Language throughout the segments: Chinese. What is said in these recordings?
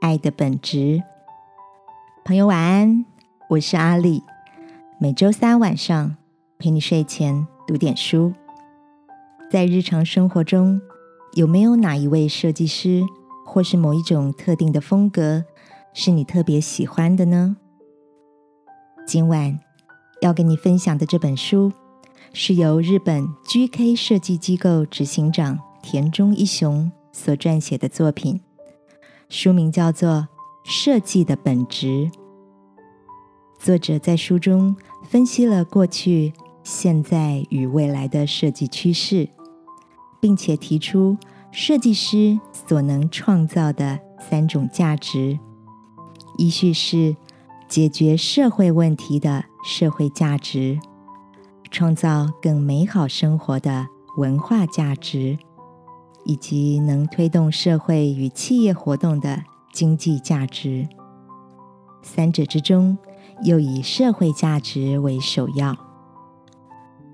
爱的本质。朋友晚安，我是阿丽。每周三晚上陪你睡前读点书。在日常生活中，有没有哪一位设计师，或是某一种特定的风格，是你特别喜欢的呢？今晚要跟你分享的这本书，是由日本 GK 设计机构执行长田中一雄。所撰写的作品，书名叫做《设计的本质》。作者在书中分析了过去、现在与未来的设计趋势，并且提出设计师所能创造的三种价值：一序是解决社会问题的社会价值、创造更美好生活的文化价值。以及能推动社会与企业活动的经济价值，三者之中又以社会价值为首要。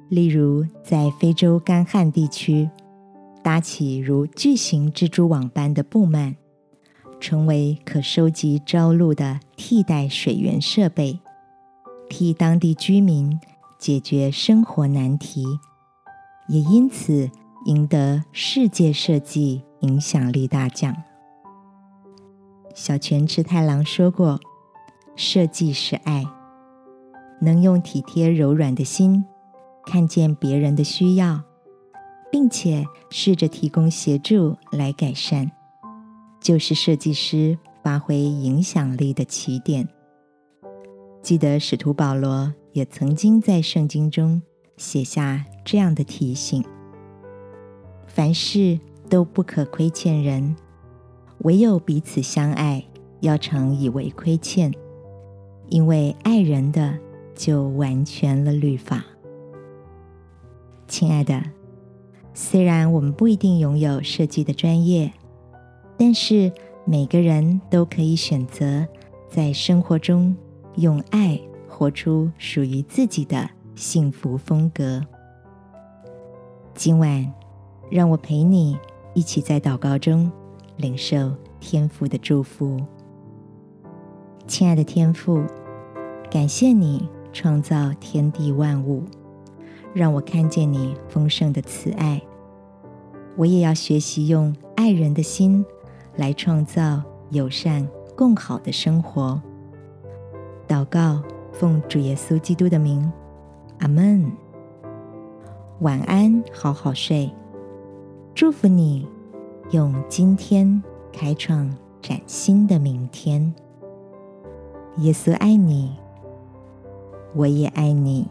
例如，在非洲干旱地区搭起如巨型蜘蛛网般的布幔，成为可收集朝露的替代水源设备，替当地居民解决生活难题，也因此。赢得世界设计影响力大奖。小泉赤太郎说过：“设计是爱，能用体贴柔软的心看见别人的需要，并且试着提供协助来改善，就是设计师发挥影响力的起点。”记得使徒保罗也曾经在圣经中写下这样的提醒。凡事都不可亏欠人，唯有彼此相爱，要常以为亏欠，因为爱人的就完全了律法。亲爱的，虽然我们不一定拥有设计的专业，但是每个人都可以选择在生活中用爱活出属于自己的幸福风格。今晚。让我陪你一起在祷告中领受天父的祝福。亲爱的天父，感谢你创造天地万物，让我看见你丰盛的慈爱。我也要学习用爱人的心来创造友善共好的生活。祷告，奉主耶稣基督的名，阿门。晚安，好好睡。祝福你，用今天开创崭新的明天。耶稣爱你，我也爱你。